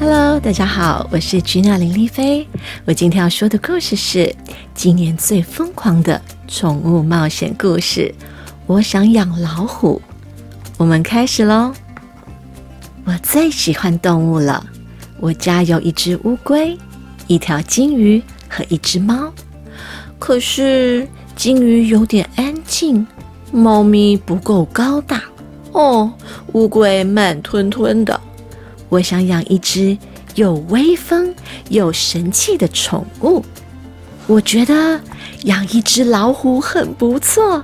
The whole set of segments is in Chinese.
Hello，大家好，我是吉娜林丽菲。我今天要说的故事是今年最疯狂的宠物冒险故事。我想养老虎。我们开始喽。我最喜欢动物了。我家有一只乌龟，一条金鱼和一只猫。可是金鱼有点安静，猫咪不够高大。哦，乌龟慢吞吞的。我想养一只有威风、有神气的宠物。我觉得养一只老虎很不错。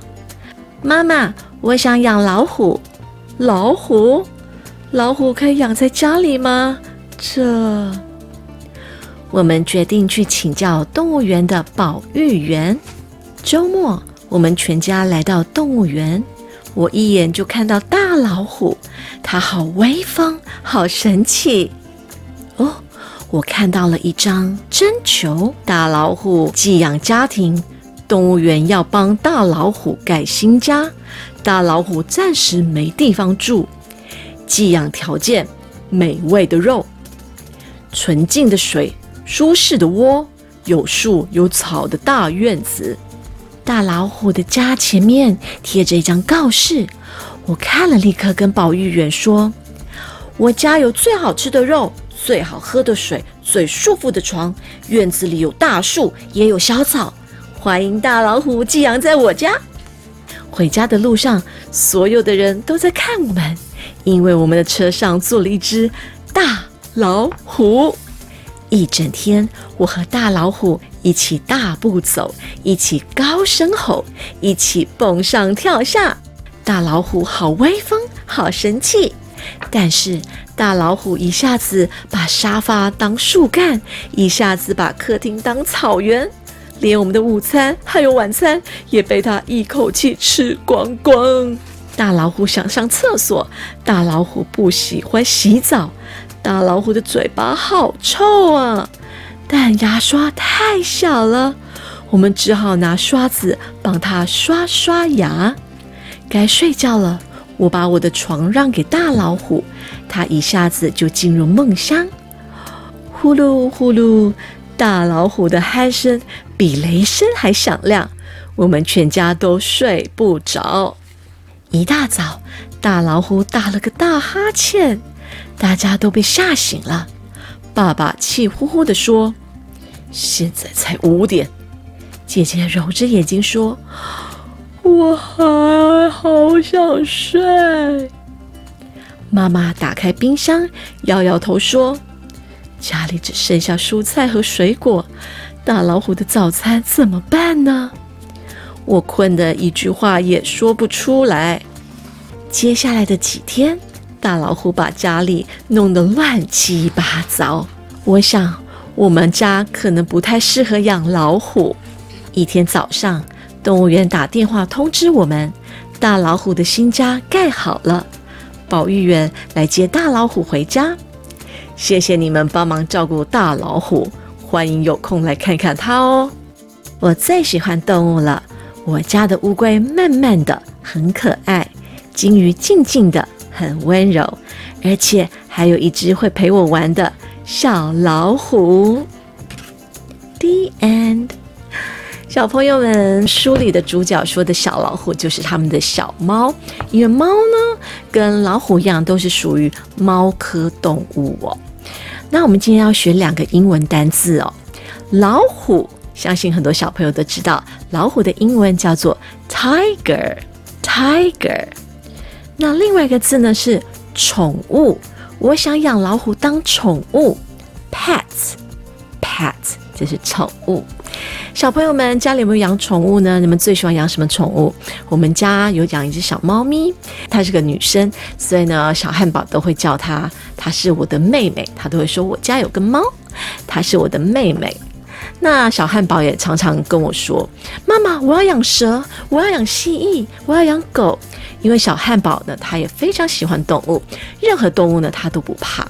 妈妈，我想养老虎。老虎？老虎可以养在家里吗？这……我们决定去请教动物园的保育员。周末，我们全家来到动物园。我一眼就看到大老虎，它好威风，好神气哦！我看到了一张征求大老虎寄养家庭，动物园要帮大老虎盖新家，大老虎暂时没地方住，寄养条件：美味的肉、纯净的水、舒适的窝、有树有草的大院子。大老虎的家前面贴着一张告示，我看了，立刻跟保育员说：“我家有最好吃的肉，最好喝的水，最舒服的床，院子里有大树，也有小草，欢迎大老虎寄养在我家。”回家的路上，所有的人都在看我们，因为我们的车上坐了一只大老虎。一整天，我和大老虎一起大步走，一起高声吼，一起蹦上跳下。大老虎好威风，好神气。但是大老虎一下子把沙发当树干，一下子把客厅当草原，连我们的午餐还有晚餐也被他一口气吃光光。大老虎想上厕所，大老虎不喜欢洗澡。大老虎的嘴巴好臭啊，但牙刷太小了，我们只好拿刷子帮它刷刷牙。该睡觉了，我把我的床让给大老虎，它一下子就进入梦乡。呼噜呼噜，大老虎的鼾声比雷声还响亮，我们全家都睡不着。一大早，大老虎打了个大哈欠。大家都被吓醒了。爸爸气呼呼地说：“现在才五点。”姐姐揉着眼睛说：“我还好想睡。”妈妈打开冰箱，摇摇头说：“家里只剩下蔬菜和水果，大老虎的早餐怎么办呢？”我困得一句话也说不出来。接下来的几天。大老虎把家里弄得乱七八糟。我想，我们家可能不太适合养老虎。一天早上，动物园打电话通知我们，大老虎的新家盖好了，保育员来接大老虎回家。谢谢你们帮忙照顾大老虎，欢迎有空来看看它哦。我最喜欢动物了，我家的乌龟慢慢的，很可爱，金鱼静静的。很温柔，而且还有一只会陪我玩的小老虎。The end，小朋友们，书里的主角说的小老虎就是他们的小猫，因为猫呢跟老虎一样都是属于猫科动物哦。那我们今天要学两个英文单字哦。老虎，相信很多小朋友都知道，老虎的英文叫做 tiger，tiger。那另外一个字呢是宠物，我想养老虎当宠物，pets，pet，这是宠物。小朋友们家里有没有养宠物呢？你们最喜欢养什么宠物？我们家有养一只小猫咪，它是个女生，所以呢，小汉堡都会叫它，她是我的妹妹，他都会说我家有个猫，她是我的妹妹。那小汉堡也常常跟我说：“妈妈，我要养蛇，我要养蜥蜴，我要养狗。”因为小汉堡呢，他也非常喜欢动物，任何动物呢他都不怕。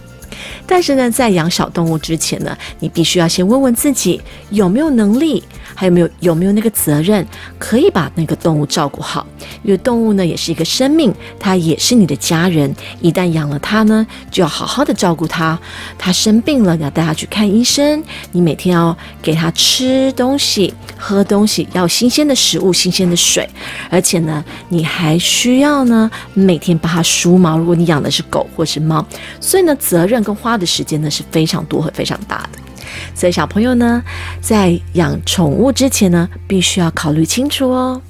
但是呢，在养小动物之前呢，你必须要先问问自己有没有能力，还有没有有没有那个责任，可以把那个动物照顾好。因为动物呢，也是一个生命，它也是你的家人。一旦养了它呢，就要好好的照顾它。它生病了，你要带它去看医生。你每天要给它吃东西、喝东西，要新鲜的食物、新鲜的水。而且呢，你还需要呢，每天帮它梳毛。如果你养的是狗或是猫，所以呢，责任跟花花的时间呢是非常多和非常大的。所以小朋友呢，在养宠物之前呢，必须要考虑清楚哦。